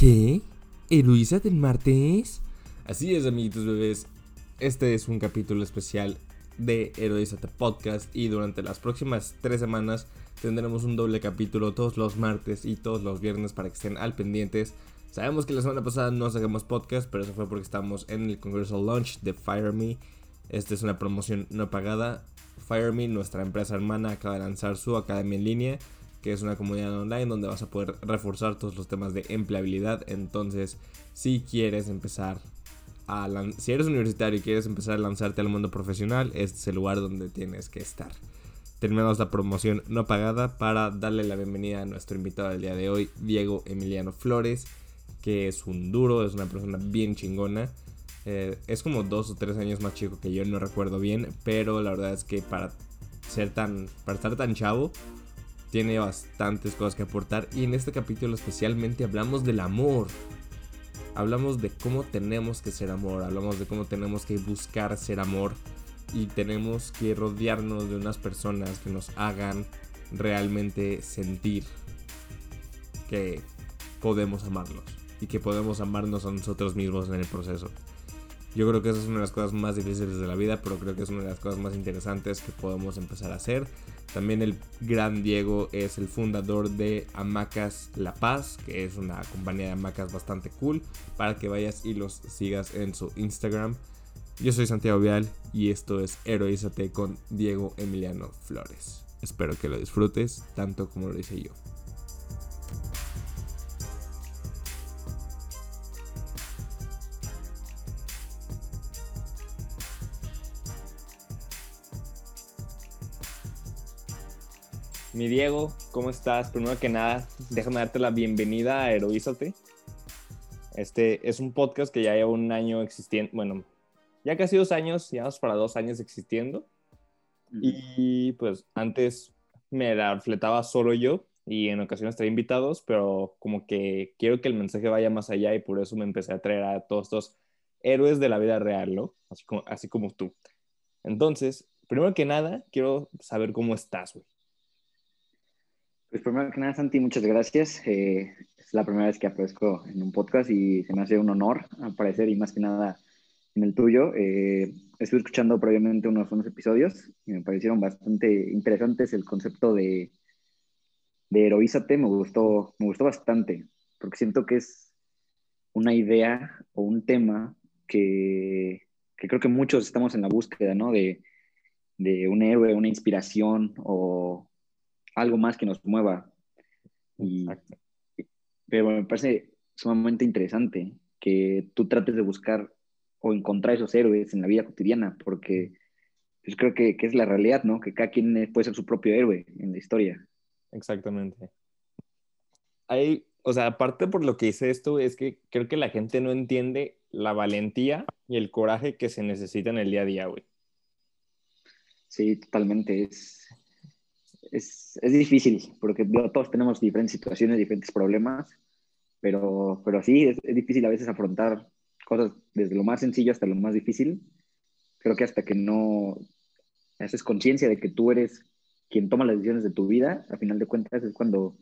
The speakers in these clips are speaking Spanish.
¿Qué? ¿Heroíza del martes? Así es, amiguitos bebés. Este es un capítulo especial de Heroízate Podcast y durante las próximas tres semanas tendremos un doble capítulo todos los martes y todos los viernes para que estén al pendientes. Sabemos que la semana pasada no sacamos podcast, pero eso fue porque estamos en el Congreso Launch de Fire Me. Esta es una promoción no pagada. Fire Me, nuestra empresa hermana, acaba de lanzar su academia en línea que es una comunidad online donde vas a poder reforzar todos los temas de empleabilidad. Entonces, si quieres empezar a si eres universitario y quieres empezar a lanzarte al mundo profesional, este es el lugar donde tienes que estar. Terminamos la promoción no pagada para darle la bienvenida a nuestro invitado del día de hoy, Diego Emiliano Flores, que es un duro, es una persona bien chingona. Eh, es como dos o tres años más chico que yo, no recuerdo bien, pero la verdad es que para ser tan, para estar tan chavo, tiene bastantes cosas que aportar y en este capítulo especialmente hablamos del amor. Hablamos de cómo tenemos que ser amor, hablamos de cómo tenemos que buscar ser amor y tenemos que rodearnos de unas personas que nos hagan realmente sentir que podemos amarlos y que podemos amarnos a nosotros mismos en el proceso. Yo creo que esa es una de las cosas más difíciles de la vida, pero creo que es una de las cosas más interesantes que podemos empezar a hacer. También el gran Diego es el fundador de Hamacas La Paz, que es una compañía de hamacas bastante cool, para que vayas y los sigas en su Instagram. Yo soy Santiago Vial y esto es Heroízate con Diego Emiliano Flores. Espero que lo disfrutes tanto como lo hice yo. Mi Diego, ¿cómo estás? Primero que nada, déjame darte la bienvenida a Heroízate. Este es un podcast que ya lleva un año existiendo, bueno, ya casi dos años, ya para dos años existiendo. Y pues antes me la fletaba solo yo y en ocasiones traía invitados, pero como que quiero que el mensaje vaya más allá y por eso me empecé a traer a todos estos héroes de la vida real, ¿no? Así como, así como tú. Entonces, primero que nada, quiero saber cómo estás, güey. Pues primero que nada, Santi, muchas gracias. Eh, es la primera vez que aparezco en un podcast y se me hace un honor aparecer y más que nada en el tuyo. Eh, estuve escuchando previamente unos, unos episodios y me parecieron bastante interesantes el concepto de, de heroízate, me gustó, me gustó bastante, porque siento que es una idea o un tema que, que creo que muchos estamos en la búsqueda, ¿no? De, de un héroe, una inspiración o, algo más que nos mueva. Y, pero me parece sumamente interesante que tú trates de buscar o encontrar esos héroes en la vida cotidiana, porque pues creo que, que, es la realidad, ¿no? Que cada quien puede ser su propio héroe en la historia. Exactamente. Hay, o sea, aparte por lo que hice esto, es que creo que la gente no entiende la valentía y el coraje que se necesita en el día a día, güey. Sí, totalmente. Es, es, es difícil, porque todos tenemos diferentes situaciones, diferentes problemas, pero, pero sí, es, difícil a veces afrontar cosas desde lo más sencillo hasta lo más difícil. Creo que hasta que no haces conciencia de que tú eres quien toma las decisiones de tu vida, a final de cuentas es cuando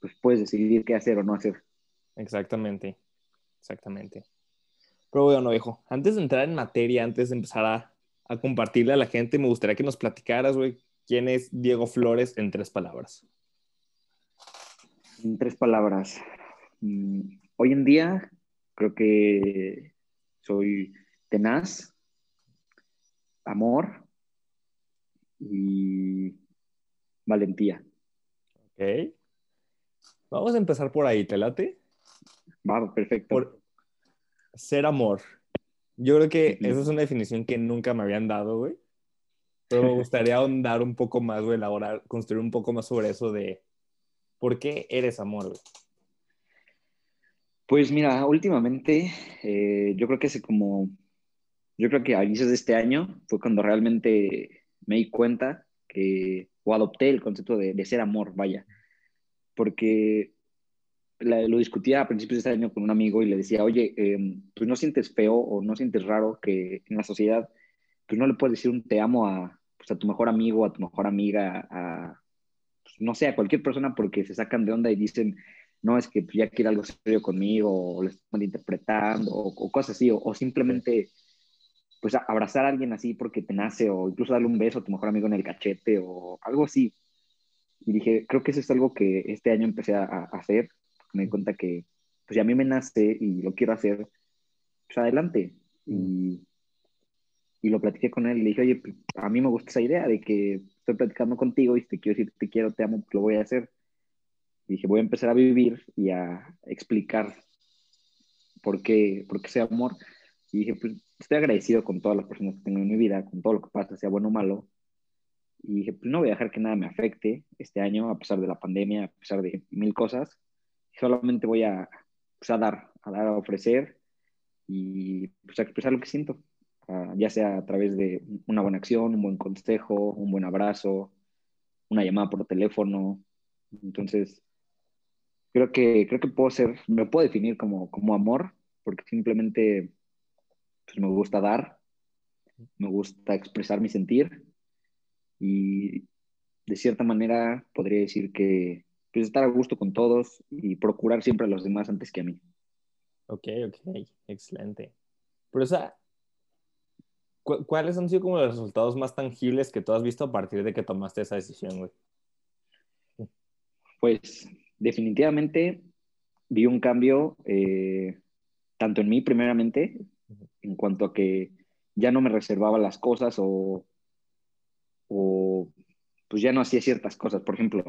pues, puedes decidir qué hacer o no hacer. Exactamente, exactamente. Pero bueno, viejo, antes de entrar en materia, antes de empezar a, a compartirle a la gente, me gustaría que nos platicaras, güey, ¿Quién es Diego Flores en tres palabras? En tres palabras. Mm, hoy en día creo que soy tenaz, amor y valentía. Ok. Vamos a empezar por ahí, ¿te late? Va, perfecto. Por ser amor. Yo creo que esa es una definición que nunca me habían dado, güey. Pero me gustaría ahondar un poco más o elaborar, construir un poco más sobre eso de por qué eres amor. Pues mira, últimamente eh, yo creo que hace como, yo creo que a inicios de este año fue cuando realmente me di cuenta que, o adopté el concepto de, ser amor, vaya, porque lo discutía a principios de este año con un amigo y le decía, oye, eh, pues no sientes feo o no sientes raro que en la sociedad pues no le puedes decir un te amo a, pues, a tu mejor amigo, a tu mejor amiga, a, pues, no sé, a cualquier persona porque se sacan de onda y dicen, no es que pues, ya quiere algo serio conmigo, o lo estoy malinterpretando, o, o cosas así, o, simplemente pues abrazar a alguien así porque te nace, o incluso darle un beso a tu mejor amigo en el cachete, o algo así. Y dije, creo que eso es algo que este año empecé a, a hacer, me di cuenta que pues ya a mí me nace y lo quiero hacer, pues adelante. Y, y lo platiqué con él y le dije, oye, pues, a mí me gusta esa idea de que estoy platicando contigo y te quiero decir te quiero, te amo, lo voy a hacer. Y dije, voy a empezar a vivir y a explicar por qué, por qué ese amor. Y dije, pues estoy agradecido con todas las personas que tengo en mi vida, con todo lo que pasa, sea bueno o malo. Y dije, pues no voy a dejar que nada me afecte este año, a pesar de la pandemia, a pesar de mil cosas. Solamente voy a, pues, a dar, a dar, a ofrecer y pues a expresar lo que siento, ya sea a través de una buena acción, un buen consejo, un buen abrazo, una llamada por teléfono. Entonces, creo que, creo que puedo ser, me puedo definir como, como amor, porque simplemente pues, me gusta dar, me gusta expresar mi sentir y de cierta manera podría decir que pues, estar a gusto con todos y procurar siempre a los demás antes que a mí. Ok, ok, excelente. Pero, o sea, ¿cuáles han sido como los resultados más tangibles que tú has visto a partir de que tomaste esa decisión, güey? Pues, definitivamente vi un cambio, eh, tanto en mí primeramente, en cuanto a que ya no me reservaba las cosas o, o pues ya no hacía ciertas cosas. Por ejemplo,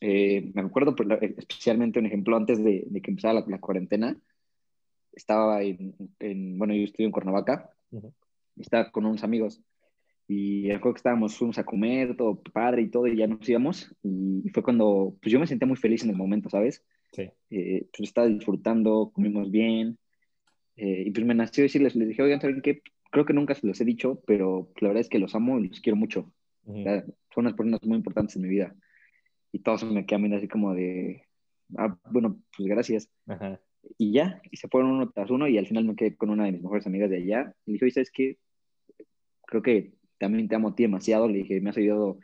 eh, me acuerdo especialmente un ejemplo antes de, que empezara la, cuarentena. Estaba en, bueno, yo estudio en Cuernavaca, estaba con unos amigos y recuerdo que estábamos, fuimos a comer, todo padre y todo, y ya nos íbamos. Y, fue cuando, pues yo me sentía muy feliz en el momento, ¿sabes? Sí. Eh, pues estaba disfrutando, comimos bien. Eh, y pues me nació decirles, les dije, oigan, ¿saben qué? Creo que nunca se los he dicho, pero la verdad es que los amo y los quiero mucho. son unas personas muy importantes en mi vida y todos me quedan viendo así como de, ah, bueno, pues gracias. Y ya, y se fueron uno tras uno y al final me quedé con una de mis mejores amigas de allá. Y le dije, oye, ¿sabes qué? Creo que también te amo a ti demasiado. Le dije, me has ayudado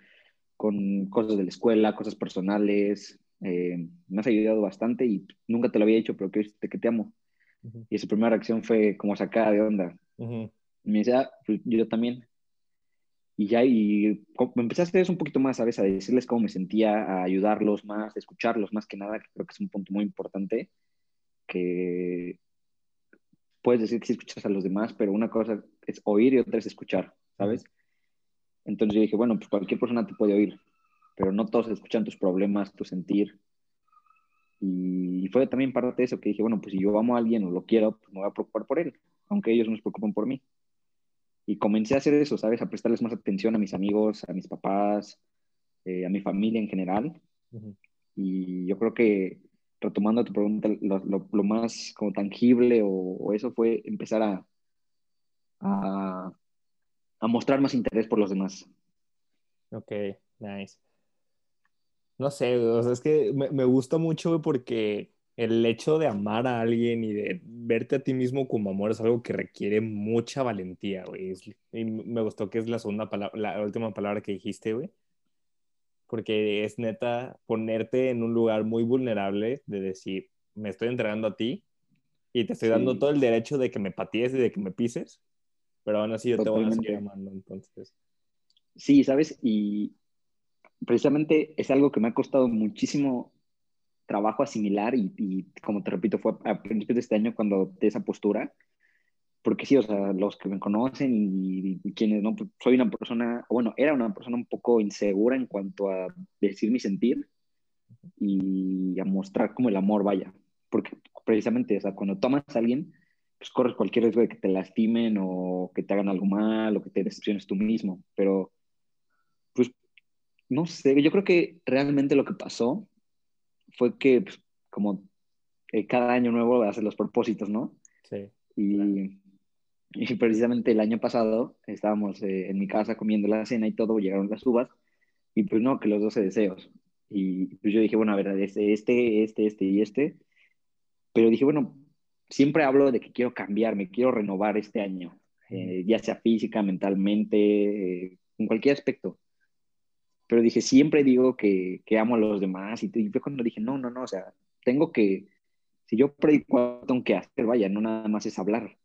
con cosas de la escuela, cosas personales. Eh, me has ayudado bastante y nunca te lo había dicho, pero decirte que te amo. Y su primera reacción fue como sacada de onda. Y me decía, ah, pues yo también y ya, y me empecé a hacer eso un poquito más, ¿sabes? A decirles cómo me sentía, a ayudarlos más, a escucharlos más que nada, que creo que es un punto muy importante, que puedes decir que sí escuchas a los demás, pero una cosa es oír y otra es escuchar, ¿sabes? Entonces yo dije, bueno, pues cualquier persona te puede oír, pero no todos escuchan tus problemas, tu sentir. Y fue también parte de eso que dije, bueno, pues si yo amo a alguien o lo quiero, pues me voy a preocupar por él, aunque ellos no se preocupen por mí. Y comencé a hacer eso, ¿sabes? A prestarles más atención a mis amigos, a mis papás, eh, a mi familia en general. Y yo creo que, retomando tu pregunta, lo, más como tangible o, eso fue empezar a, a, mostrar más interés por los demás. Ok, nice. No sé, o sea, es que me, me gusta mucho porque el hecho de amar a alguien y de verte a ti mismo como amor es algo que requiere mucha valentía, güey. Y me gustó que es la segunda palabra, la última palabra que dijiste, güey. Porque es neta ponerte en un lugar muy vulnerable de decir, me estoy entregando a ti y te estoy dando todo el derecho de que me patees y de que me pises, pero aún así yo te voy a seguir amando, entonces. Sí, ¿sabes? Y precisamente es algo que me ha costado muchísimo trabajo asimilar y, y, como te repito, fue a principios de este año cuando adopté esa postura, porque sí, o sea, los que me conocen y, quienes no, pues, soy una persona, bueno, era una persona un poco insegura en cuanto a decir mi sentir y a mostrar como el amor vaya, porque precisamente, o sea, cuando tomas a alguien, pues corres cualquier riesgo de que te lastimen o que te hagan algo mal o que te decepciones tú mismo, pero pues no sé, yo creo que realmente lo que pasó fue que, pues, como eh, cada año nuevo hace los propósitos, ¿no? Sí. Y, y, precisamente el año pasado estábamos eh, en mi casa comiendo la cena y todo, llegaron las uvas, y pues no, que los 12 deseos. Y pues yo dije, bueno, a ver, este, este, este, este y este. Pero dije, bueno, siempre hablo de que quiero cambiar, me quiero renovar este año, eh, ya sea física, mentalmente, en cualquier aspecto pero dije, siempre digo que, que amo a los demás y, fue cuando dije, no, no, no, o sea, tengo que, si yo predico, tengo que hacer, vaya, no nada más es hablar.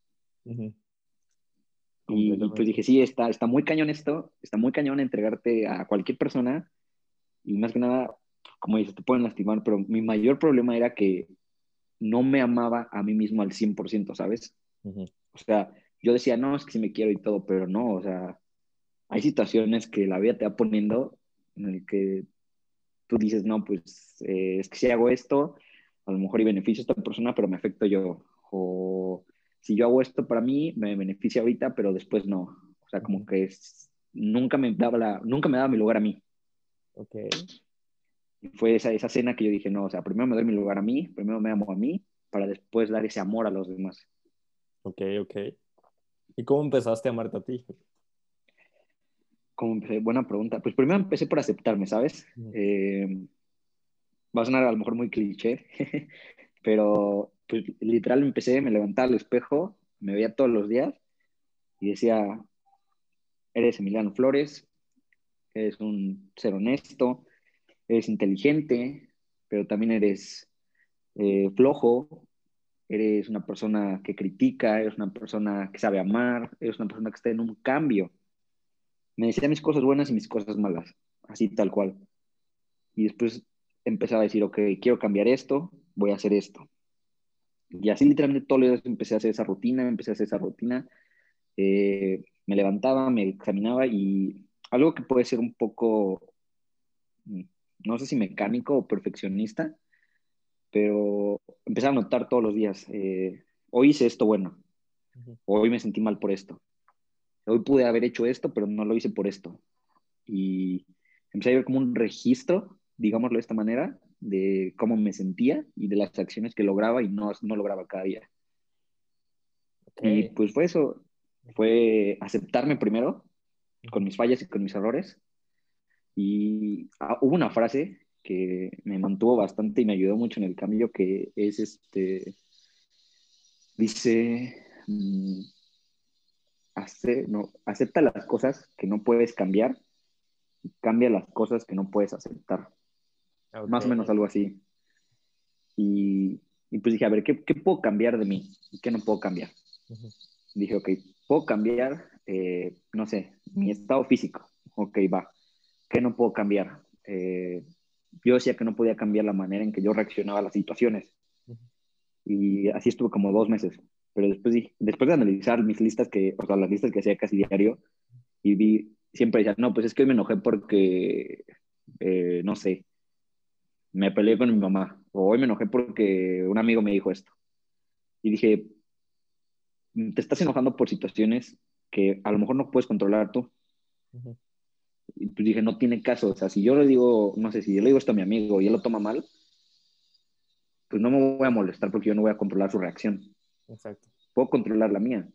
Y, pues dije, sí, está, está muy cañón esto, está muy cañón entregarte a cualquier persona y más que nada, como dices, te pueden lastimar, pero mi mayor problema era que no me amaba a mí mismo al 100%, ¿sabes? O sea, yo decía, no, es que sí me quiero y todo, pero no, o sea, hay situaciones que la vida te va poniendo en el que tú dices, no, pues eh, es que si hago esto, a lo mejor y beneficio a esta persona, pero me afecto yo. O si yo hago esto para mí, me beneficia ahorita, pero después no. O sea, como que nunca, me daba la, nunca me daba mi lugar a mí. Ok. Y fue esa, esa cena que yo dije, no, o sea, primero me doy mi lugar a mí, primero me amo a mí, para después dar ese amor a los demás. Ok, ok. ¿Y cómo empezaste a amarte a ti? ¿Cómo empecé? Buena pregunta. Pues primero empecé por aceptarme, ¿sabes? Eh, va a sonar a lo mejor muy cliché, pero pues literal empecé, me levantaba al espejo, me veía todos los días y decía, eres Emiliano Flores, eres un ser honesto, eres inteligente, pero también eres eh, flojo, eres una persona que critica, eres una persona que sabe amar, eres una persona que está en un cambio. Me decía mis cosas buenas y mis cosas malas, así tal cual. Y después empezaba a decir, ok, quiero cambiar esto, voy a hacer esto. Y así literalmente todos los días empecé a hacer esa rutina, empecé a hacer esa rutina. Eh, me levantaba, me examinaba y algo que puede ser un poco, no sé si mecánico o perfeccionista, pero empecé a notar todos los días, eh, hoy hice esto bueno, hoy me sentí mal por esto, hoy pude haber hecho esto, pero no lo hice por esto. Y empecé a ver como un registro, digámoslo de esta manera, de cómo me sentía y de las acciones que lograba y no, no lograba cada día. Y pues fue eso, fue aceptarme primero con mis fallas y con mis errores. Y ah, hubo una frase que me mantuvo bastante y me ayudó mucho en el cambio, que es este, dice, mm, no, acepta las cosas que no puedes cambiar y cambia las cosas que no puedes aceptar. Más o menos algo así. Y, pues dije, a ver, ¿qué, puedo cambiar de mí y qué no puedo cambiar? Dije, ok, puedo cambiar, eh, no sé, mi estado físico. Ok, va. ¿Qué no puedo cambiar? Eh, yo decía que no podía cambiar la manera en que yo reaccionaba a las situaciones. Y así estuve como dos meses. Pero después, después de analizar mis listas, que, o sea, las listas que hacía casi diario, y vi, siempre decía, no, pues es que hoy me enojé porque, eh, no sé, me peleé con mi mamá, o hoy me enojé porque un amigo me dijo esto. Y dije, te estás enojando por situaciones que a lo mejor no puedes controlar tú. Y pues dije, no tiene caso. O sea, si yo le digo, no sé, si yo le digo esto a mi amigo y él lo toma mal, pues no me voy a molestar porque yo no voy a controlar su reacción. Exacto. Puedo controlar la mía.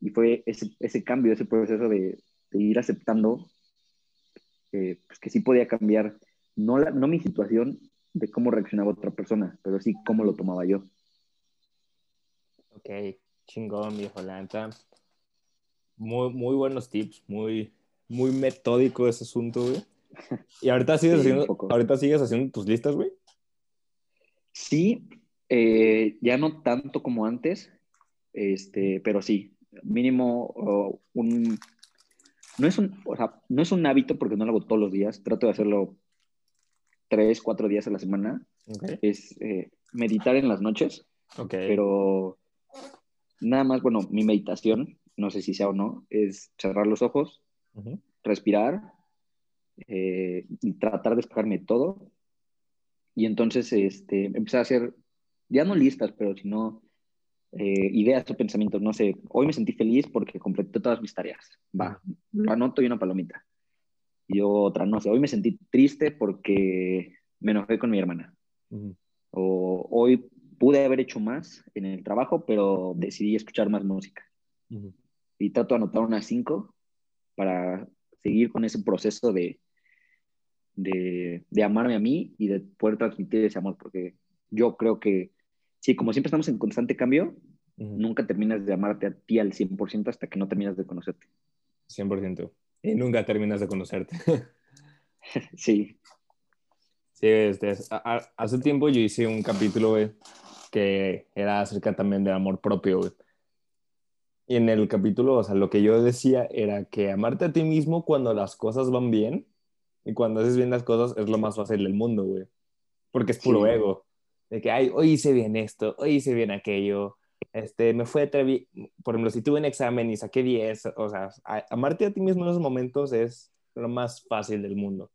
Y fue ese, ese cambio, ese proceso de, de ir aceptando eh, pues que sí podía cambiar no, no mi situación de cómo reaccionaba otra persona, pero sí cómo lo tomaba yo. Ok, chingón, viejo, la Muy, muy buenos tips, muy, muy metódico ese asunto, güey. ¿Y ahorita sigues, haciendo, ahorita sigues haciendo tus listas, güey? Sí, eh, ya no tanto como antes, este, pero sí, mínimo un... No es un, o sea, no es un hábito porque no lo hago todos los días, trato de hacerlo tres, cuatro días a la semana. Es eh, meditar en las noches. Pero nada más, bueno, mi meditación, no sé si sea o no, es cerrar los ojos, respirar eh, y tratar de despejarme todo. Y entonces este, empecé a hacer, ya no listas, pero sino eh, ideas o pensamientos. No sé, hoy me sentí feliz porque completé todas mis tareas. Va, lo anoto y una palomita. Y otra, no sé, hoy me sentí triste porque me enojé con mi hermana. O hoy pude haber hecho más en el trabajo, pero decidí escuchar más música. Y trato de anotar unas cinco para seguir con ese proceso de, de, de, amarme a mí y de poder transmitir ese amor, porque yo creo que, sí, como siempre estamos en constante cambio, nunca terminas de amarte a ti al 100% hasta que no terminas de conocerte. 100%. Y nunca terminas de conocerte. sí. Sí, este, hace tiempo yo hice un capítulo, güey, que era acerca también del amor propio, güey. Y en el capítulo, o sea, lo que yo decía era que amarte a ti mismo cuando las cosas van bien y cuando haces bien las cosas es lo más fácil del mundo, güey. Porque es puro ego. De que, ay, hoy hice bien esto, hoy hice bien aquello, este, me fue, por ejemplo, si tuve un examen y saqué 10, o sea, amarte a ti mismo en esos momentos es lo más fácil del mundo.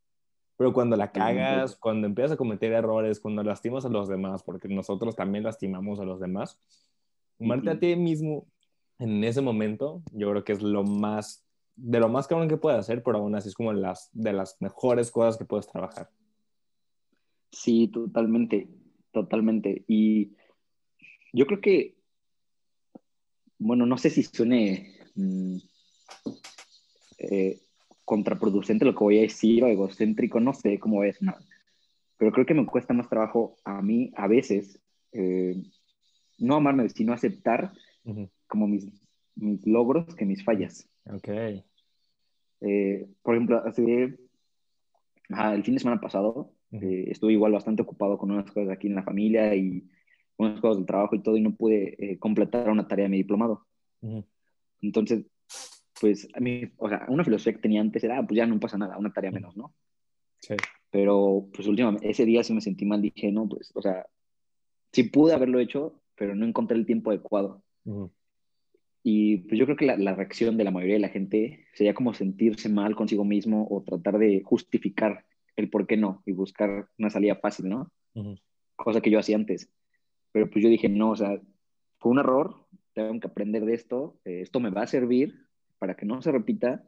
Pero cuando la cagas, cuando empiezas a cometer errores, cuando lastimas a los demás, porque nosotros también lastimamos a los demás, amarte a ti mismo en ese momento, yo creo que es lo más, de lo más cabrón que puedes hacer, pero aún así es como las, de las mejores cosas que puedes trabajar. Sí, totalmente, totalmente. Y yo creo que bueno, no sé si suene mm, eh, contraproducente lo que voy a decir o egocéntrico, no sé cómo es, no. Pero creo que me cuesta más trabajo a mí, a veces, eh, no amarme, sino aceptar como mis, logros que mis fallas. Ok. Eh, por ejemplo, hace, el fin de semana pasado estuve igual bastante ocupado con unas cosas aquí en la familia y unas cosas del trabajo y todo y no pude eh, completar una tarea de mi diplomado. Entonces, pues a mí, o sea, una filosofía que tenía antes era, ah, pues ya no pasa nada, una tarea menos, ¿no? Sí. Pero, pues últimamente, ese día sí me sentí mal, dije, no, pues, o sea, sí pude haberlo hecho, pero no encontré el tiempo adecuado. Y pues yo creo que la, la, reacción de la mayoría de la gente sería como sentirse mal consigo mismo o tratar de justificar el por qué no y buscar una salida fácil, ¿no? Cosa que yo hacía antes. Pero pues yo dije, no, o sea, fue un error, tengo que aprender de esto, eh, esto me va a servir para que no se repita.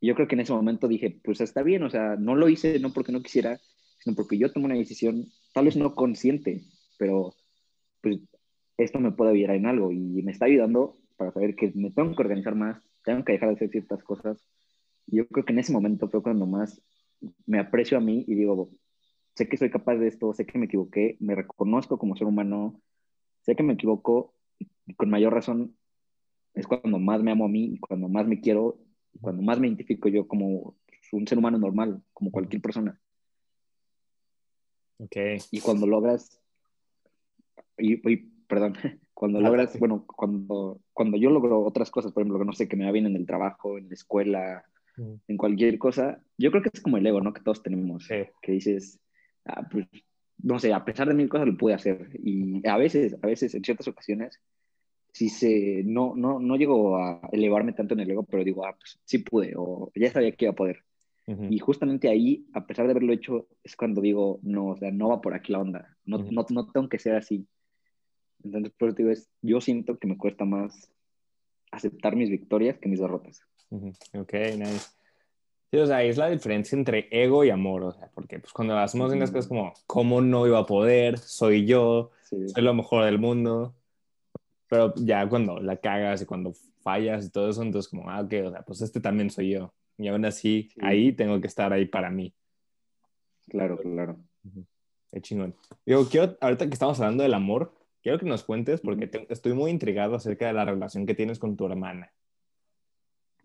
Y yo creo que en ese momento dije, pues está bien, o sea, no lo hice no porque no quisiera, sino porque yo tomé una decisión, tal vez no consciente, pero pues esto me puede ayudar en algo y me está ayudando para saber que me tengo que organizar más, tengo que dejar de hacer ciertas cosas. Yo creo que en ese momento fue cuando más me aprecio a mí y digo, sé que soy capaz de esto, sé que me equivoqué, me reconozco como ser humano, sé que me equivoco y con mayor razón es cuando más me amo a mí, cuando más me quiero, cuando más me identifico yo como un ser humano normal, como cualquier persona. Ok. Y cuando logras, y, perdón, cuando logras, bueno, cuando, cuando yo logro otras cosas, por ejemplo, que no sé, que me va bien en el trabajo, en la escuela, en cualquier cosa, yo creo que es como el ego, ¿no? Que todos tenemos, que dices, Ah, pues, no sé, a pesar de mil cosas lo pude hacer. Y a veces, a veces, en ciertas ocasiones, sí se, no, no, no llego a elevarme tanto en el ego, pero digo, ah, pues sí pude, o ya sabía que iba a poder. Y justamente ahí, a pesar de haberlo hecho, es cuando digo, no, o sea, no va por aquí la onda, no, no, no tengo que ser así. Entonces, por eso digo, es, yo siento que me cuesta más aceptar mis victorias que mis derrotas. Ok, nice. Sí, o sea, es la diferencia entre ego y amor, o sea, porque pues cuando hacemos unas cosas como, ¿cómo no iba a poder? Soy yo, soy lo mejor del mundo. Pero ya cuando la cagas y cuando fallas y todo eso, entonces como, ah, ok, o sea, pues este también soy yo. Y aún así, ahí tengo que estar ahí para mí. Claro, claro. Qué chingón. Digo, quiero, ahorita que estamos hablando del amor, quiero que nos cuentes, porque estoy muy intrigado acerca de la relación que tienes con tu hermana.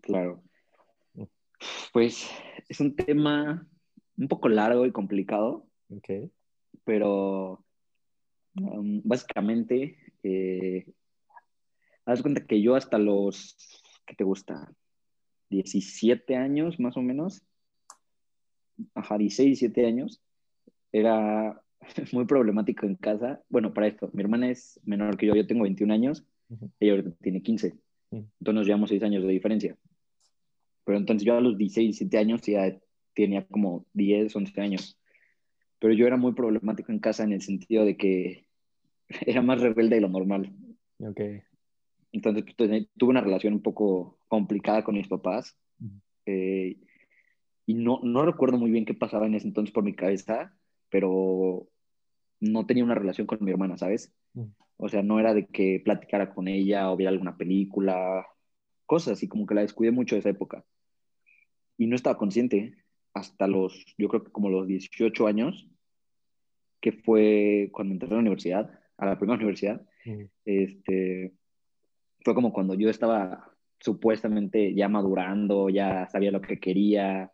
Claro. Pues es un tema un poco largo y complicado. Okay. Pero um, básicamente, eh, haz cuenta que yo hasta los, ¿qué te gusta? 17 años más o menos. Ajá, 16, 17 años. Era muy problemático en casa. Bueno, para esto, mi hermana es menor que yo, yo tengo 21 años, ella ahorita tiene 15. Entonces nos llevamos 6 años de diferencia. Pero entonces yo a los 16, 17 años ya tenía como 10, 11 años. Pero yo era muy problemático en casa en el sentido de que era más rebelde de lo normal. Ok. Entonces pues, tuve una relación un poco complicada con mis papás. Eh, y no, no recuerdo muy bien qué pasaba en ese entonces por mi cabeza, pero no tenía una relación con mi hermana, ¿sabes? O sea, no era de que platicara con ella o viera alguna película, cosas así, como que la descuidé mucho de esa época y no estaba consciente hasta los, yo creo que como los 18 años, que fue cuando entré a la universidad, a la primera universidad, este, fue como cuando yo estaba supuestamente ya madurando, ya sabía lo que quería,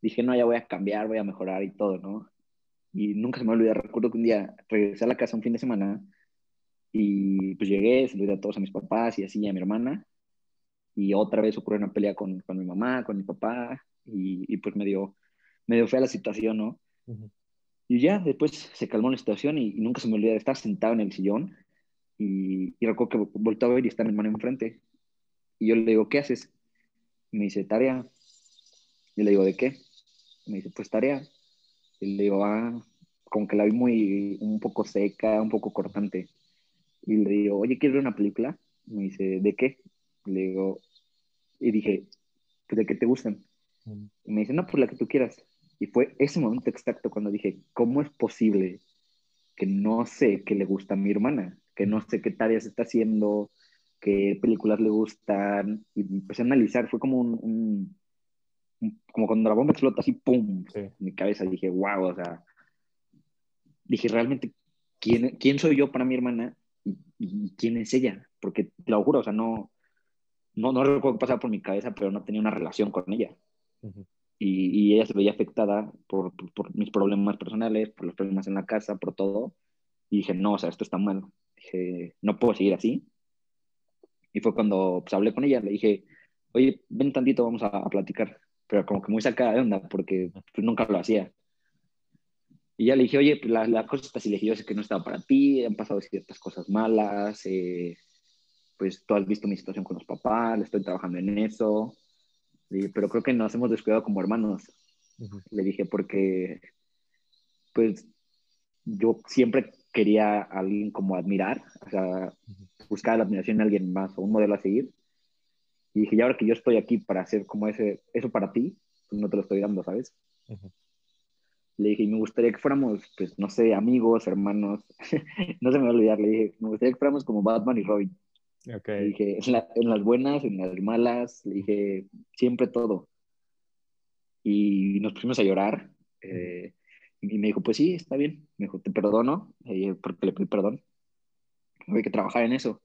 dije, no, ya voy a cambiar, voy a mejorar y todo, ¿no? Y nunca se me olvida, recuerdo que un día regresé a la casa un fin de semana y pues llegué, saludé a todos a mis papás y así a mi hermana. Y otra vez ocurrió una pelea con, con mi mamá, con mi papá, y, y pues me dio, me dio fea la situación, ¿no? Y ya después se calmó la situación y, nunca se me olvida de estar sentado en el sillón y, y recuerdo que volteó a ver y está mi hermano enfrente. Y yo le digo, ¿qué haces? Y me dice, tarea. Y le digo, ¿de qué? Y me dice, pues tarea. Y le digo, ah, como que la vi muy, un poco seca, un poco cortante. Y le digo, oye, ¿quieres ver una película? Y me dice, ¿de qué? Y le digo, y dije, pues, ¿de qué te gustan? Y me dice, no, pues la que tú quieras. Y fue ese momento exacto cuando dije, ¿cómo es posible que no sé qué le gusta a mi hermana? Que no sé qué tareas está haciendo, qué películas le gustan. Y empecé a analizar, fue como un, como cuando la bomba explota así, ¡pum! En mi cabeza dije, wow, o sea, dije, realmente, ¿quién, quién soy yo para mi hermana y, quién es ella? Porque te lo juro, o sea, no, no, no recuerdo qué pasaba por mi cabeza, pero no tenía una relación con ella y, ella se veía afectada por, por, mis problemas personales, por los problemas en la casa, por todo. Y dije, no, o sea, esto está mal. Dije, no puedo seguir así. Y fue cuando pues, hablé con ella, le dije, oye, ven tantito, vamos a, platicar. Pero como que muy sacada de onda, porque pues, nunca lo hacía. Y ya le dije, oye, pues, la, la cosa está así, le dije, yo sé que no estaba para ti, han pasado ciertas cosas malas, eh, pues tú has visto mi situación con los papás, le estoy trabajando en eso, pero creo que nos hemos descuidado como hermanos. Le dije, porque, pues, yo siempre quería a alguien como admirar, o sea, buscar la admiración en alguien más o un modelo a seguir. Y dije, y ahora que yo estoy aquí para hacer como ese, eso para ti, pues no te lo estoy dando, ¿sabes? Le dije, y me gustaría que fuéramos, pues, no sé, amigos, hermanos. no se me va a olvidar, le dije, me gustaría que fuéramos como Batman y Robin. Okay. Le dije, en, las buenas, en las malas, le dije, siempre todo. Y nos pusimos a llorar. Eh, y me dijo, pues sí, está bien. Me dijo, te perdono, eh, porque le pedí perdón. Hay que trabajar en eso.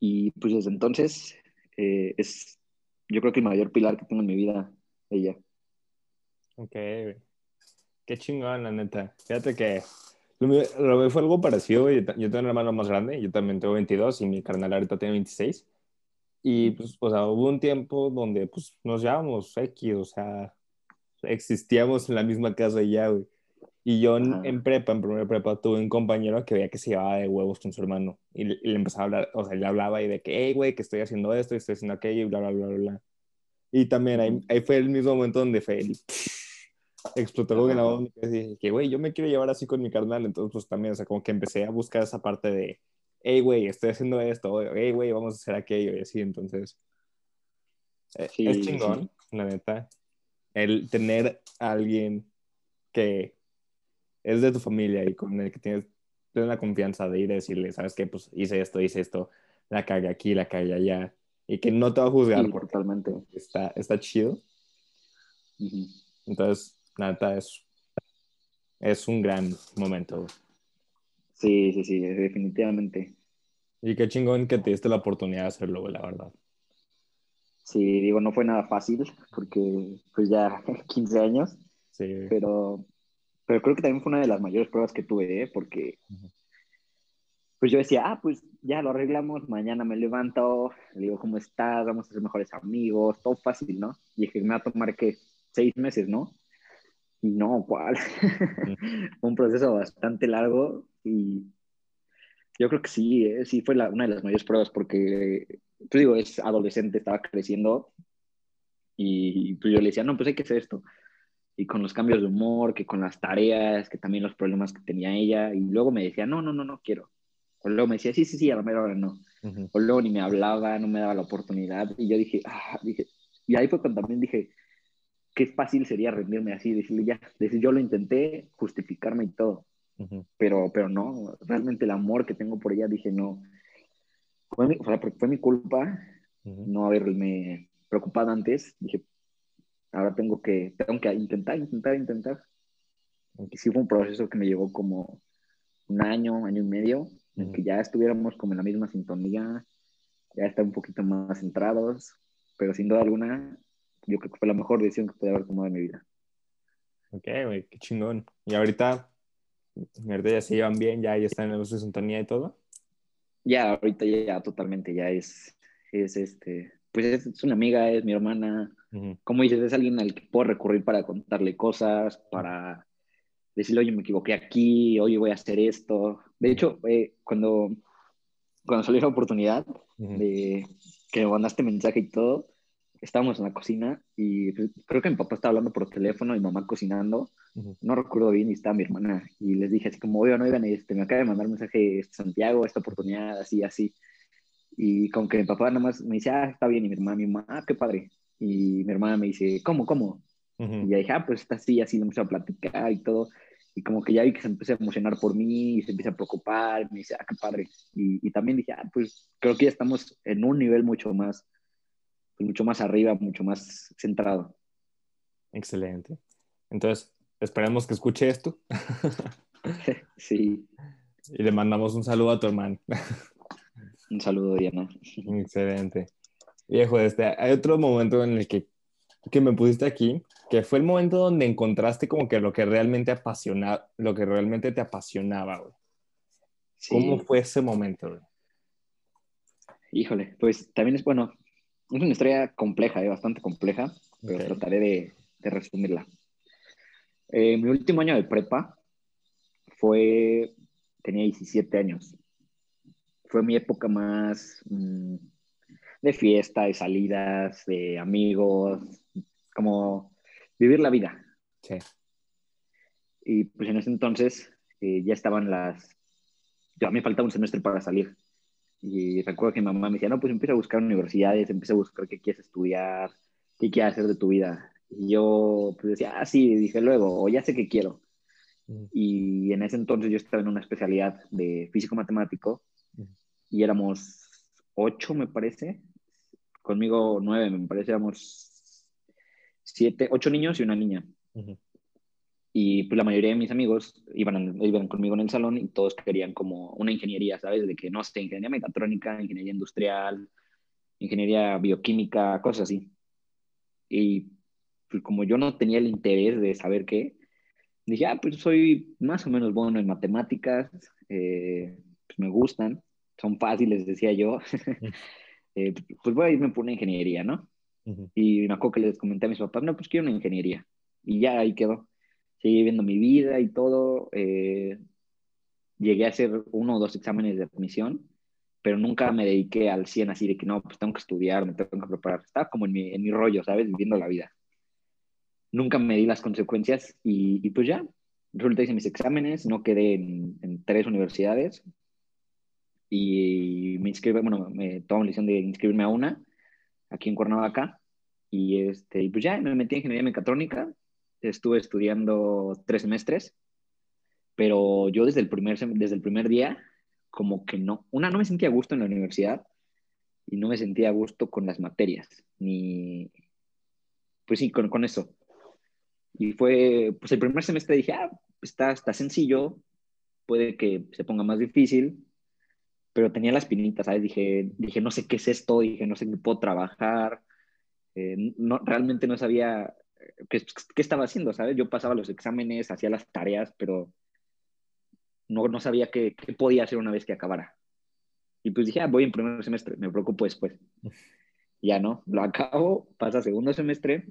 Y pues desde entonces eh, es, yo creo que el mayor pilar que tengo en mi vida, ella. Ok, qué chingón, la neta. Fíjate que lo mío, fue algo parecido, yo, yo tengo un hermano más grande, yo también tengo 22 y mi carnal ahorita tiene 26. Y pues, o sea, hubo un tiempo donde pues nos llevábamos X, o sea, existíamos en la misma casa ya, güey. Y yo en, prepa, en primera prepa, tuve un compañero que veía que se llevaba de huevos con su hermano. Y, le empezaba a hablar, o sea, le hablaba y de que, hey, güey, que estoy haciendo esto, estoy haciendo aquello, y bla, bla, bla, bla. Y también ahí, ahí fue el mismo momento donde fue explotó con la bomba y dije que, güey, yo me quiero llevar así con mi carnal. Entonces, pues también, o sea, como que empecé a buscar esa parte de, hey, güey, estoy haciendo esto, hey, güey, vamos a hacer aquello y así. Entonces, eh, es chingón, la neta, el tener a alguien que es de tu familia y con el que tienes, tienes la confianza de ir a decirle, ¿sabes qué? Pues hice esto, hice esto, la cagué aquí, la cagué allá. Y que no te va a juzgar totalmente. Está, está chido. Entonces, nada, es, es un gran momento. Sí, sí, sí, definitivamente. Y qué chingón que te diste la oportunidad de hacerlo, la verdad. Sí, digo, no fue nada fácil, porque pues ya 15 años. Sí. Pero, pero creo que también fue una de las mayores pruebas que tuve, ¿eh? porque pues yo decía, ah, pues ya lo arreglamos, mañana me levanto, le digo, ¿cómo estás? Vamos a ser mejores amigos, todo fácil, ¿no? Y dije, me va a tomar, ¿qué? Seis meses, ¿no? Y no, ¿cuál? un proceso bastante largo y yo creo que sí, ¿eh? sí fue una de las mayores pruebas porque, pues digo, es adolescente, estaba creciendo y pues yo le decía, no, pues hay que hacer esto. Y con los cambios de humor, que con las tareas, que también los problemas que tenía ella. Y luego me decía, no, no, no, no quiero. O luego me decía, sí, sí, sí, a la mera hora no. O luego ni me hablaba, no me daba la oportunidad. Y yo dije, ah, dije. Y ahí fue cuando también dije, qué fácil sería rendirme así, decirle ya, decir yo lo intenté, justificarme y todo, pero, pero no, realmente el amor que tengo por ella, dije no, fue mi, fue mi culpa no haberme preocupado antes, dije, ahora tengo que, tengo que intentar, intentar, intentar. Y sí fue un proceso que me llevó como un año, año y medio, en que ya estuviéramos como en la misma sintonía, ya estar un poquito más centrados, pero sin duda alguna yo creo que fue la mejor decisión que pude haber tomado en mi vida. Ok, güey, qué chingón. Y ahorita, ahorita ya se llevan bien, ya, ya están en la sintonía y todo. Ya, ahorita ya, totalmente, ya es, es este, pues es, una amiga, es mi hermana. Como dices, es alguien al que puedo recurrir para contarle cosas, para decirle, oye, me equivoqué aquí, oye, voy a hacer esto. De hecho, eh, cuando, cuando salió la oportunidad de que me mandaste mensaje y todo, estábamos en la cocina y pues, creo que mi papá estaba hablando por teléfono y mamá cocinando. No recuerdo bien y estaba mi hermana. Y les dije así como, no, oigan, este, me acaba de mandar un mensaje este, Santiago, esta oportunidad, así, así. Y como que mi papá nada más me dice, ah, está bien. Y mi hermana, mi mamá, ah, qué padre. Y mi hermana me dice, ¿cómo, cómo? Y ya dije, ah, pues está así, así, vamos a platicar y todo. Y como que ya vi que se empezó a emocionar por mí y se empieza a preocupar. me dice, ah, qué padre. Y, y también dije, ah, pues creo que ya estamos en un nivel mucho más mucho más arriba, mucho más centrado. Excelente. Entonces, esperemos que escuche esto. sí. Y le mandamos un saludo a tu hermano. un saludo, Diana. Excelente. Viejo, este, hay otro momento en el que, que me pusiste aquí, que fue el momento donde encontraste como que lo que realmente apasiona, lo que realmente te apasionaba, güey. ¿Cómo fue ese momento, güey? Híjole, pues también es bueno, es una historia compleja, eh, bastante compleja, pero trataré de, resumirla. Eh, mi último año de prepa fue, tenía 17 años. Fue mi época más mm, de fiesta, de salidas, de amigos, como vivir la vida. Sí. Y pues en ese entonces eh, ya estaban las... Ya me faltaba un semestre para salir. Y recuerdo que mi mamá me decía, no, pues empieza a buscar universidades, empieza a buscar qué quieres estudiar, qué quieres hacer de tu vida. Y yo pues decía, ah, sí, dije luego, o ya sé qué quiero. Mm. Y en ese entonces yo estaba en una especialidad de físico-matemático mm. y éramos ocho, me parece. Conmigo nueve, me parece, éramos siete, ocho niños y una niña. Y pues la mayoría de mis amigos iban, iban conmigo en el salón y todos querían como una ingeniería, ¿sabes? De que no sé, ingeniería mecatrónica, ingeniería industrial, ingeniería bioquímica, cosas así. Y pues como yo no tenía el interés de saber qué, dije, ah, pues soy más o menos bueno en matemáticas, eh, pues me gustan, son fáciles, decía yo. eh, pues voy a irme por una ingeniería, ¿no? Y me acuerdo que les comenté a mis papás, no, pues quiero una ingeniería. Y ya ahí quedó seguí viviendo mi vida y todo. Eh, llegué a hacer uno o dos exámenes de admisión, pero nunca me dediqué al 100 así de que no, pues tengo que estudiar, me tengo que preparar. Estaba como en mi, en mi rollo, ¿sabes? Viviendo la vida. Nunca me di las consecuencias y, y pues ya, resulta hice mis exámenes, no quedé en, en tres universidades y me inscribí, bueno, me tomé la decisión de inscribirme a una aquí en Cuernavaca y, este, y pues ya me metí en ingeniería mecatrónica estuve estudiando tres semestres, pero yo desde el primer, desde el primer día, como que no, una, no me sentía a gusto en la universidad y no me sentía a gusto con las materias, ni, pues sí, con, con eso. Y fue, pues el primer semestre dije, ah, está, está sencillo, puede que se ponga más difícil, pero tenía las pinitas, ¿sabes? Dije, dije, no sé qué es esto, dije, no sé qué puedo trabajar, eh, no, realmente no sabía qué, estaba haciendo, ¿sabes? Yo pasaba los exámenes, hacía las tareas, pero no, no sabía qué, qué, podía hacer una vez que acabara. Y pues dije, ah, voy en primer semestre, me preocupo después. Ya no, lo acabo, pasa segundo semestre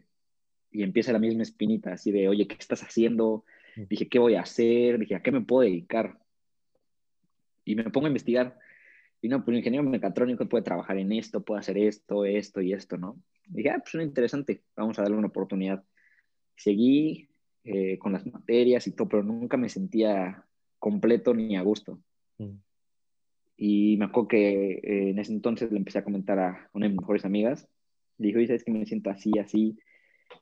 y empieza la misma espinita, así de, oye, ¿qué estás haciendo? Dije, ¿qué voy a hacer? Dije, ¿a qué me puedo dedicar? Y me pongo a investigar. Y no, pues el ingeniero mecatrónico puede trabajar en esto, puede hacer esto, esto y esto, ¿no? Dije, ah, pues es interesante, vamos a darle una oportunidad. Seguí eh, con las materias y todo, pero nunca me sentía completo ni a gusto. Mm. Y me acuerdo que eh, en ese entonces le empecé a comentar a una de mis mejores amigas. Le dijo, ¿sabes que me siento así, así?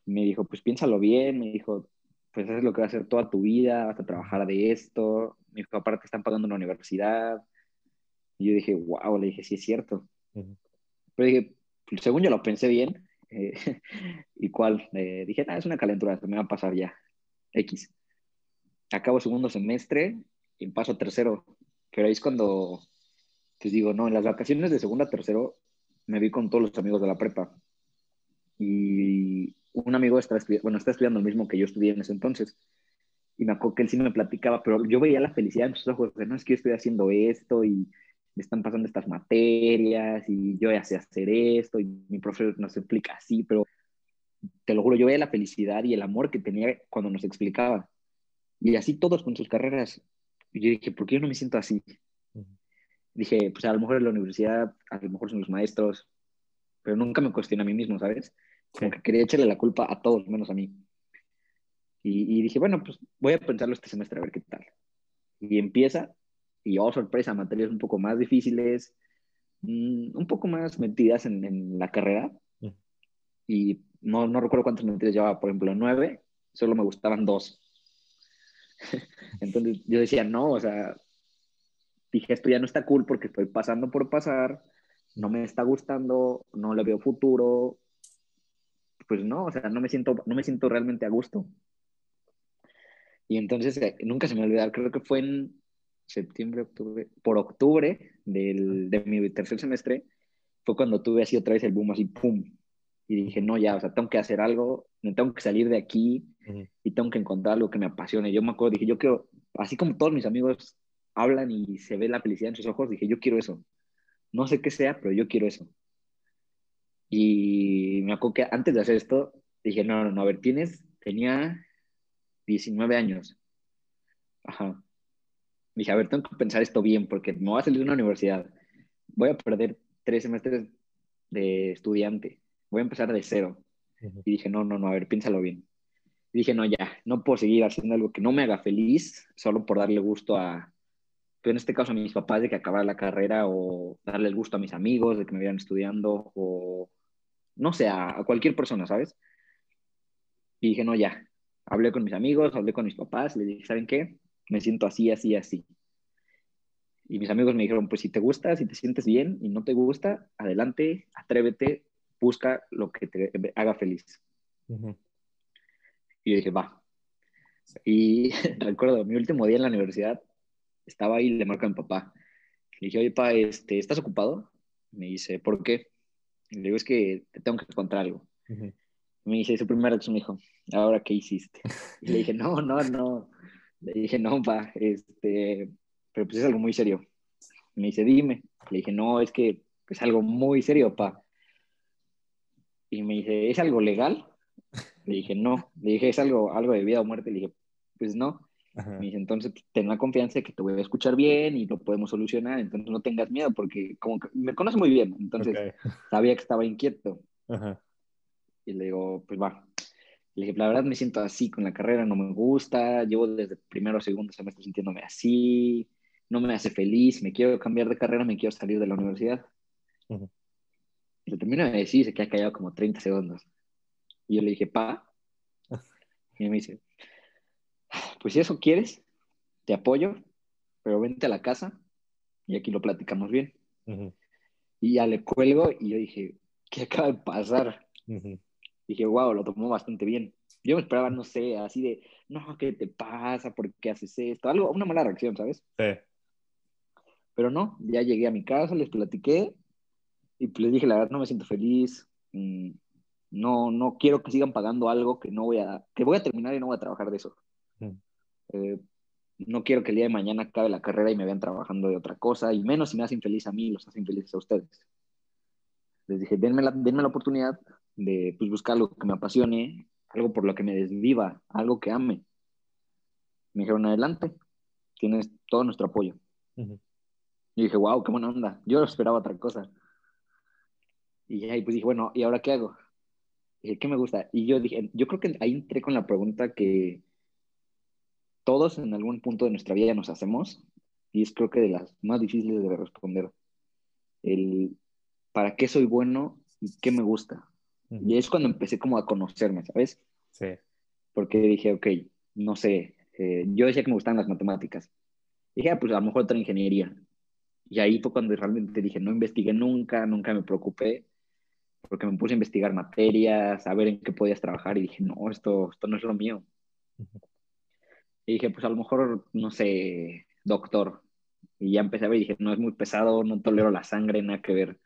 me dijo, pues piénsalo bien. Me dijo, pues es lo que vas a hacer toda tu vida, vas a trabajar de esto. Me dijo, aparte te están pagando una universidad. Y yo dije, wow, le dije, sí es cierto. Pero dije, según yo lo pensé bien, eh, y cuál, eh, dije, es una calentura, se me va a pasar ya, X. Acabo segundo semestre y paso tercero, pero ahí es cuando, pues digo, no, en las vacaciones de segundo a tercero me vi con todos los amigos de la prepa. Y, un amigo está, bueno, está estudiando lo mismo que yo estudié en ese entonces. Y me acuerdo que él sí me platicaba, pero yo veía la felicidad en sus ojos, de, no es que yo estoy haciendo esto y me están pasando estas materias y yo ya sé hacer esto y mi profesor nos explica así, pero te lo juro, yo veía la felicidad y el amor que tenía cuando nos explicaba. Y así todos con sus carreras. Y yo dije, ¿por qué yo no me siento así? Dije, pues a lo mejor en la universidad, a lo mejor son los maestros, pero nunca me cuestioné a mí mismo, ¿sabes? Como que quería echarle la culpa a todos, menos a mí. Y, dije, bueno, pues voy a pensarlo este semestre a ver qué tal. Y empieza, y oh, sorpresa, materias un poco más difíciles, mm, un poco más metidas en, en la carrera. Y no, no recuerdo cuántas materias llevaba, por ejemplo, nueve, solo me gustaban dos. Entonces yo decía, no, o sea, dije, esto ya no está cool porque estoy pasando por pasar, no me está gustando, no le veo futuro. Pues no, o sea, no me siento, no me siento realmente a gusto. Y entonces, eh, nunca se me olvidó, creo que fue en septiembre, octubre, por octubre del, de mi tercer semestre, fue cuando tuve así otra vez el boom, así, pum. Y dije, no, ya, o sea, tengo que hacer algo, me tengo que salir de aquí y tengo que encontrar algo que me apasione. Yo me acuerdo, dije, yo quiero, así como todos mis amigos hablan y se ve la felicidad en sus ojos, dije, yo quiero eso. No sé qué sea, pero yo quiero eso. Y me acuerdo que antes de hacer esto, dije, no, no, no, a ver, tienes, tenía 19 años. Ajá. Dije, a ver, tengo que pensar esto bien porque me voy a salir de una universidad. Voy a perder tres semestres de estudiante. Voy a empezar de cero. Y dije, no, no, no, a ver, piénsalo bien. Y dije, no, ya, no puedo seguir haciendo algo que no me haga feliz solo por darle gusto a, pero en este caso a mis papás de que acabara la carrera o darle el gusto a mis amigos de que me vieran estudiando o no sé, a, cualquier persona, ¿sabes? Y dije, no, ya, hablé con mis amigos, hablé con mis papás, les dije, ¿saben qué? Me siento así, así, así. Y mis amigos me dijeron, pues si te gusta, si te sientes bien y no te gusta, adelante, atrévete, busca lo que te haga feliz. Y yo dije, va. Y recuerdo, mi último día en la universidad, estaba ahí, le marco a mi papá. Le dije, oye, papá, este, ¿estás ocupado? Me dice, ¿por qué? le digo, es que te tengo que contar algo. Me dice, su primera reacción me dijo, ¿ahora qué hiciste? Y le dije, no, no, no. Le dije, no, pa, este, pero pues es algo muy serio. Me dice, dime. Le dije, no, es que es algo muy serio, pa. Y me dice, ¿es algo legal? Le dije, no. Le dije, ¿es algo, algo de vida o muerte? Le dije, pues no. Me dice, entonces pues, ten la confianza de que te voy a escuchar bien y lo podemos solucionar, entonces no tengas miedo porque como que me conoce muy bien, entonces sabía que estaba inquieto. Y le digo, pues va. Le dije, la verdad me siento así con la carrera, no me gusta, llevo desde primero o segundo semestre sintiéndome así, no me hace feliz, me quiero cambiar de carrera, me quiero salir de la universidad. Y le termino de decir, se queda callado como 30 segundos. Y yo le dije, pa. Y me dice, pues si eso quieres, te apoyo, pero vente a la casa y aquí lo platicamos bien. Y ya le cuelgo y yo dije, ¿qué acaba de pasar? Dije, wow, lo tomó bastante bien. Yo me esperaba, no sé, así de, no, ¿qué te pasa? ¿Por qué haces esto? Algo, una mala reacción, ¿sabes? Sí. Pero no, ya llegué a mi casa, les platiqué y pues les dije, la verdad, no me siento feliz. Mm, no, no quiero que sigan pagando algo que no voy a, que voy a terminar y no voy a trabajar de eso. Eh, no quiero que el día de mañana acabe la carrera y me vean trabajando de otra cosa, y menos si me hacen feliz a mí, los hacen felices a ustedes. Les dije, denme la, denme la oportunidad de pues, buscar algo que me apasione, algo por lo que me desviva, algo que ame. Me dijeron, adelante, tienes todo nuestro apoyo. Y dije, wow, qué buena onda. Yo esperaba otra cosa. Y ahí pues dije, bueno, ¿y ahora qué hago? dije, ¿qué me gusta? Y yo dije, yo creo que ahí entré con la pregunta que, todos en algún punto de nuestra vida nos hacemos y es creo que de las más difíciles de responder. El para qué soy bueno y qué me gusta. Y es cuando empecé como a conocerme, ¿sabes? Sí. Porque dije, ok, no sé, eh, yo decía que me gustaban las matemáticas. dije, ah, pues a lo mejor otra ingeniería. Y ahí fue cuando realmente dije, no investigué nunca, nunca me preocupé, porque me puse a investigar materias, a ver en qué podías trabajar y dije, no, esto, esto no es lo mío. Y dije, pues a lo mejor, no sé, doctor. Y ya empecé a ver y dije, no es muy pesado, no tolero la sangre, nada que ver.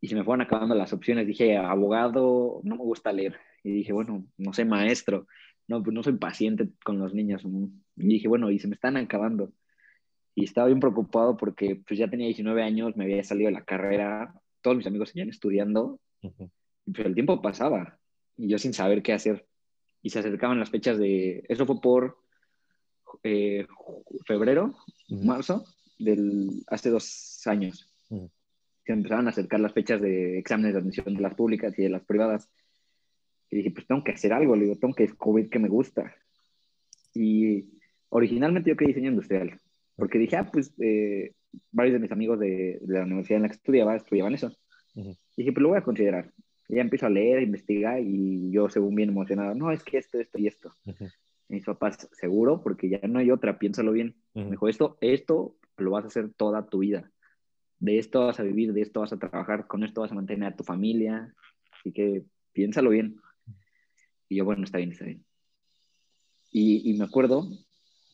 Y se me fueron acabando las opciones. Dije, abogado, no me gusta leer. Y dije, bueno, no sé, maestro. No, pues no soy paciente con los niños. Y dije, bueno, y se me están acabando. Y estaba bien preocupado porque pues ya tenía 19 años, me había salido de la carrera, todos mis amigos seguían estudiando, pero el tiempo pasaba y yo sin saber qué hacer. Y se acercaban las fechas de, eso fue por eh, febrero, marzo, del, hace dos años. Se empezaban a acercar las fechas de exámenes de admisión de las públicas y de las privadas. Y dije, pues tengo que hacer algo, le digo, tengo que descubrir qué me gusta. Y originalmente yo quería diseño industrial, porque dije, ah, pues eh, varios de mis amigos de, de, la universidad en la que estudiaba estudiaban eso. Dije, pues lo voy a considerar. Y ya empiezo a leer, a investigar y yo, según bien emocionado, no, es que esto, esto y esto. Mis papás, seguro, porque ya no hay otra, piénsalo bien. Me dijo, esto, esto lo vas a hacer toda tu vida. De esto vas a vivir, de esto vas a trabajar, con esto vas a mantener a tu familia. Así que piénsalo bien. Y yo, bueno, está bien, está bien. Y, y me acuerdo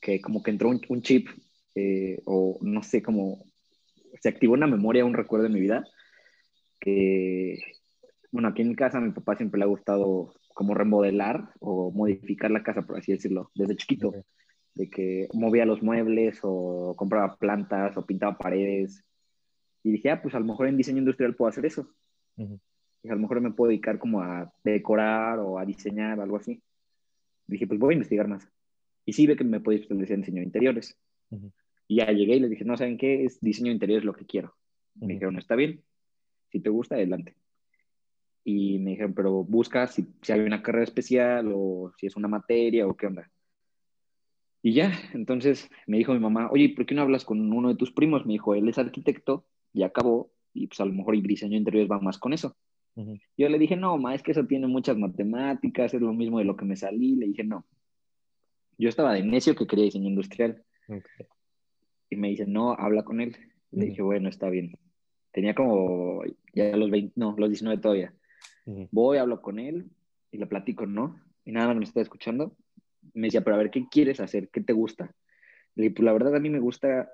que como que entró un, un chip, eh, o no sé, como se activó una memoria, un recuerdo de mi vida, que, bueno, aquí en casa a mi papá siempre le ha gustado como remodelar o modificar la casa, por así decirlo, desde chiquito. De que movía los muebles o compraba plantas o pintaba paredes. Y dije, ah, pues a lo mejor en diseño industrial puedo hacer eso. Y a lo mejor me puedo dedicar como a decorar o a diseñar, algo así. dije, pues voy a investigar más. Y sí ve que me puedo especializar en diseño de interiores. Y ya llegué y les dije, no, ¿saben qué? Es diseño de interiores lo que quiero. Me dijeron, está bien. Si te gusta, adelante y me dijeron, pero busca si, si, hay una carrera especial o si es una materia o qué onda. Y ya, entonces me dijo mi mamá, oye, ¿por qué no hablas con uno de tus primos? Me dijo, él es arquitecto, y acabó, y pues a lo mejor el diseño de interiores va más con eso. Yo le dije, no, ma, es que eso tiene muchas matemáticas, es lo mismo de lo que me salí. Le dije, no. Yo estaba de necio que quería diseño industrial. Y me dice, no, habla con él. Le dije, bueno, está bien. Tenía como ya los 20, no, los 19 todavía. Voy, hablo con él y le platico, ¿no? Y nada más me está escuchando. Me decía, pero a ver, ¿qué quieres hacer? ¿Qué te gusta? Le dije, pues la verdad a mí me gusta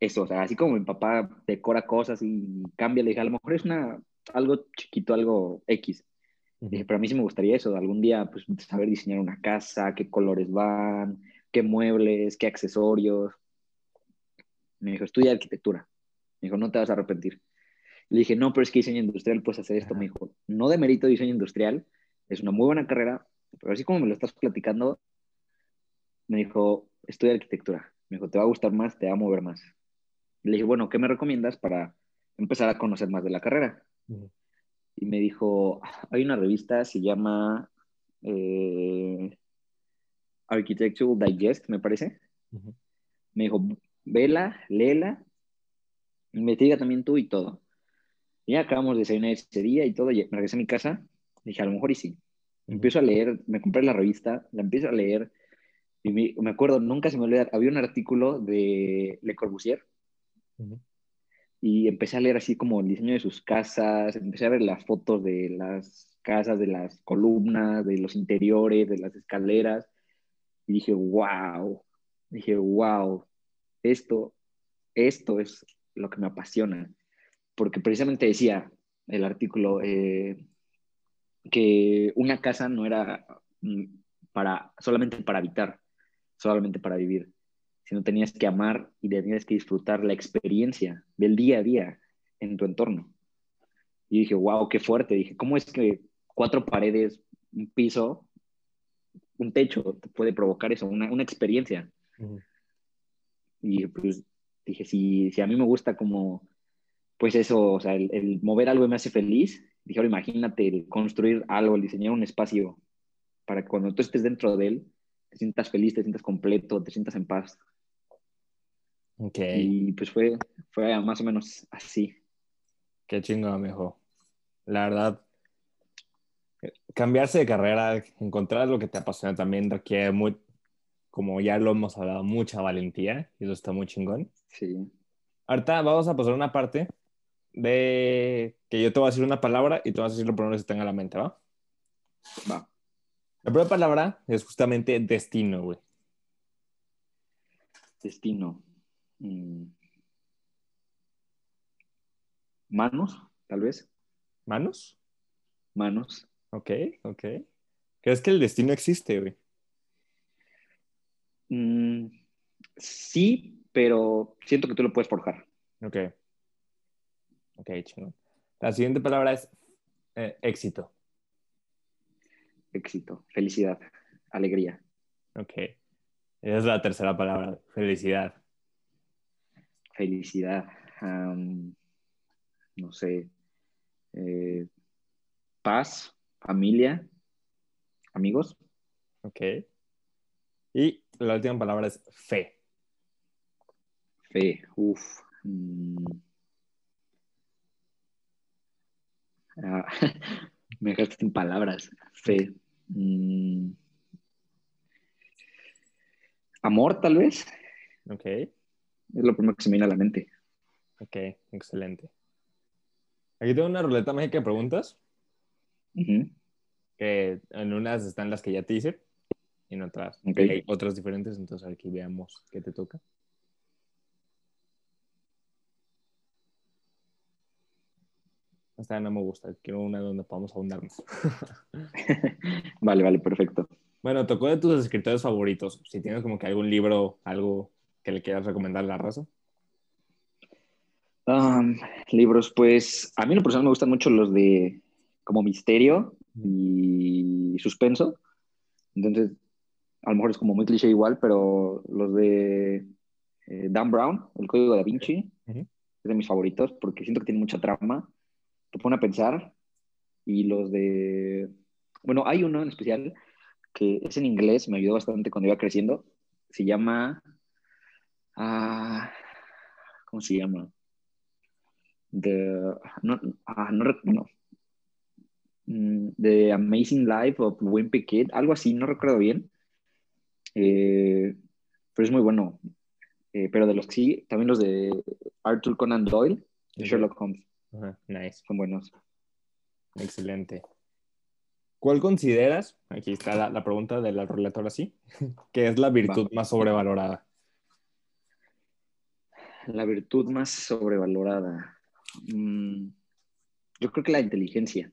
eso, o sea, así como mi papá decora cosas y cambia, le dije, a lo mejor es una, algo chiquito, algo X. Le dije, pero a mí sí me gustaría eso, algún día, pues, saber diseñar una casa, qué colores van, qué muebles, qué accesorios. Me dijo, estudia arquitectura. Me dijo, no te vas a arrepentir. Le dije, no, pero es que diseño industrial puedes hacer esto. Me dijo, no de mérito diseño industrial, es una muy buena carrera, pero así como me lo estás platicando, me dijo, estudia arquitectura. Me dijo, te va a gustar más, te va a mover más. Le dije, bueno, ¿qué me recomiendas para empezar a conocer más de la carrera? Y me dijo, hay una revista, se llama eh, Architectural Digest, me parece. Me dijo, vela, léela, investiga también tú y todo. Y ya acabamos de desayunar ese día y todo, y me regresé a mi casa, dije, a lo mejor y sí. Empiezo a leer, me compré la revista, la empiezo a leer, y me, acuerdo, nunca se me olvida, había un artículo de Le Corbusier, y empecé a leer así como el diseño de sus casas, empecé a ver las fotos de las casas, de las columnas, de los interiores, de las escaleras, y dije, wow, dije, wow, esto, esto es lo que me apasiona porque precisamente decía el artículo eh, que una casa no era mm, para, solamente para habitar, solamente para vivir, sino tenías que amar y tenías que disfrutar la experiencia del día a día en tu entorno. Y dije, wow, qué fuerte. Dije, ¿cómo es que cuatro paredes, un piso, un techo te puede provocar eso, una, una experiencia? Y pues dije, si, si a mí me gusta como pues eso, o sea, el, mover algo me hace feliz. Dije, ahora imagínate el construir algo, el diseñar un espacio para que cuando tú estés dentro de él, te sientas feliz, te sientas completo, te sientas en paz. Ok. Y pues fue, fue más o menos así. Qué chingo, mijo. La verdad, cambiarse de carrera, encontrar lo que te apasiona también requiere muy, como ya lo hemos hablado, mucha valentía y eso está muy chingón. Sí. Ahorita vamos a pasar una parte de que yo te voy a decir una palabra y tú vas a decir lo primero que se tenga a la mente, ¿va? Va. La primera palabra es justamente destino, güey. Destino. Mm. Manos, tal vez. ¿Manos? Manos. Ok, ok. ¿Crees que el destino existe, güey? Mm, sí, pero siento que tú lo puedes forjar. Ok. Ok, chingón. La siguiente palabra es eh, éxito. Éxito, felicidad, alegría. Ok. Esa es la tercera palabra, felicidad. Felicidad. no sé. eh, paz, familia, amigos. Ok. Y la última palabra es fe. Fe. Uf. mm. Ah, me dejaste sin palabras. Fe. Mm. Amor, tal vez. Ok. Es lo primero que se me viene a la mente. Ok, excelente. Aquí tengo una ruleta mágica de preguntas. Que en unas están las que ya te hice y en otras hay otras diferentes, entonces aquí veamos qué te toca. Esta no me gusta, quiero una donde podamos ahondarnos. Vale, vale, perfecto. Bueno, tocó de tus escritores favoritos. Si tienes como que algún libro, algo que le quieras recomendar a la raza. Um, libros, pues a mí en lo personal me gustan mucho los de como misterio y suspenso. Entonces, a lo mejor es como muy cliché igual, pero los de eh, Dan Brown, El Código de Da Vinci, es de mis favoritos porque siento que tiene mucha trama, te pone a pensar. Y los de, bueno, hay uno en especial que es en inglés, me ayudó bastante cuando iba creciendo. Se llama, ah, ¿cómo se llama? The, no, ah, no, bueno, Mm, The Amazing Life of Wimpy Kid, algo así, no recuerdo bien. Eh, pero es muy bueno. Eh, pero de los que sí, también los de Arthur Conan Doyle, de. Sherlock Holmes, Ajá, nice, son buenos. excelente. ¿Cuál consideras, aquí está la, la pregunta de la ruleta ahora sí, que es la virtud más sobrevalorada? La virtud más sobrevalorada. Mm, yo creo que la inteligencia,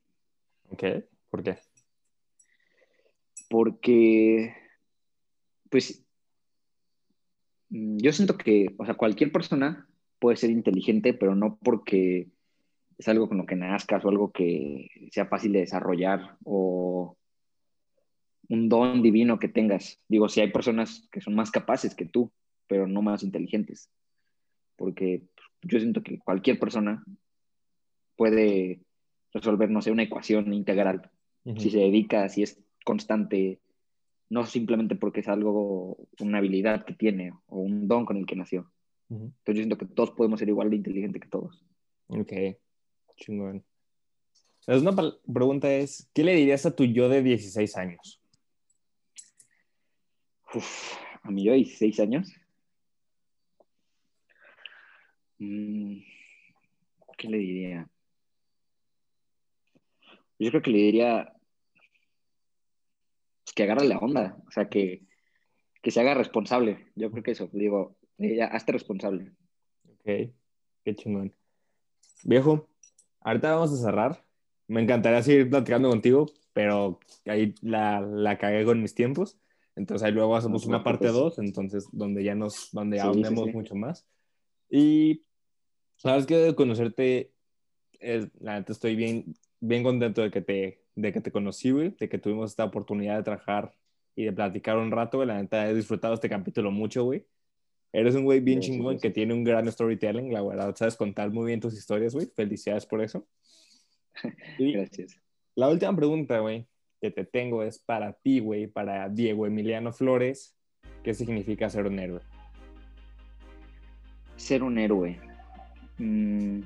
¿Ok? ¿Por qué? porque, pues, mm, yo siento que, o sea, cualquier persona puede ser inteligente, pero no porque es algo con lo que nazcas o algo que sea fácil de desarrollar o un don divino que tengas. Digo, si hay personas que son más capaces que tú, pero no más inteligentes. Porque yo siento que cualquier persona puede resolver, no sé, una ecuación integral. Si se dedica, si es constante, no simplemente porque es algo, una habilidad que tiene o un don con el que nació. Ujú. Entonces yo siento que todos podemos ser igual de inteligentes que todos. Ok, chingón. La segunda pregunta es, ¿qué le dirías a tu yo de 16 años? Uf, a mí yo de 16 años. Mm, ¿Qué le diría? Yo creo que le diría pues, que agarre la onda, o sea, que, que se haga responsable. Yo creo que eso, digo, diría, hazte responsable. Ok, qué chingón. Viejo, ahorita vamos a cerrar. Me encantaría seguir platicando contigo, pero ahí la, la cagué con mis tiempos. Entonces ahí luego hacemos una parte preocupes. 2, entonces donde ya nos, donde Sí, sí, ahondemos sí. mucho más. Y sabes que de conocerte, es- la neta estoy bien, bien contento de que te, de que te conocí, güey, de que tuvimos esta oportunidad de trabajar y de platicar un rato, güey. La neta he disfrutado este capítulo mucho, güey. Eres un güey bien chingón que tiene un gran storytelling, la verdad, sabes contar muy bien tus historias, güey. Felicidades por eso. Y Gracias. la última pregunta, güey, que te tengo es para ti, güey, para Diego Emiliano Flores. ¿Qué significa ser un héroe? Ser un héroe. Mm,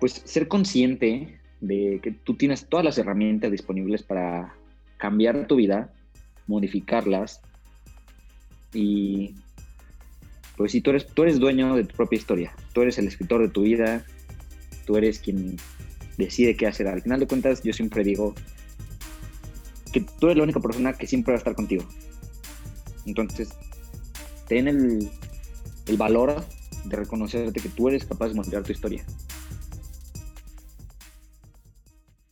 pues ser consciente de que tú tienes todas las herramientas disponibles para cambiar tu vida, modificarlas y pues si tú eres, tú eres dueño de tu propia historia, tú eres el escritor de tu vida, tú eres quien decide qué hacer. Al final de cuentas, yo siempre digo que tú eres la única persona que siempre va a estar contigo. Entonces, ten el, el valor de reconocerte que tú eres capaz de modificar tu historia.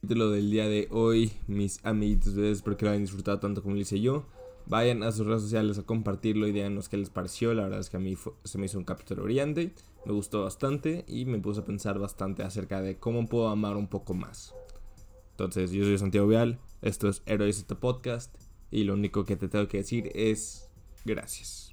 Lo del día de hoy, mis amiguitos, espero que lo hayan disfrutado tanto como lo hice yo. Vayan a sus redes sociales a compartirlo y díganos qué les pareció. La verdad es que a mí se me hizo un capítulo brillante, me gustó bastante y me puse a pensar bastante acerca de cómo puedo amar un poco más. Entonces, yo soy Santiago Vial, esto es Héroes este Podcast y lo único que te tengo que decir es gracias.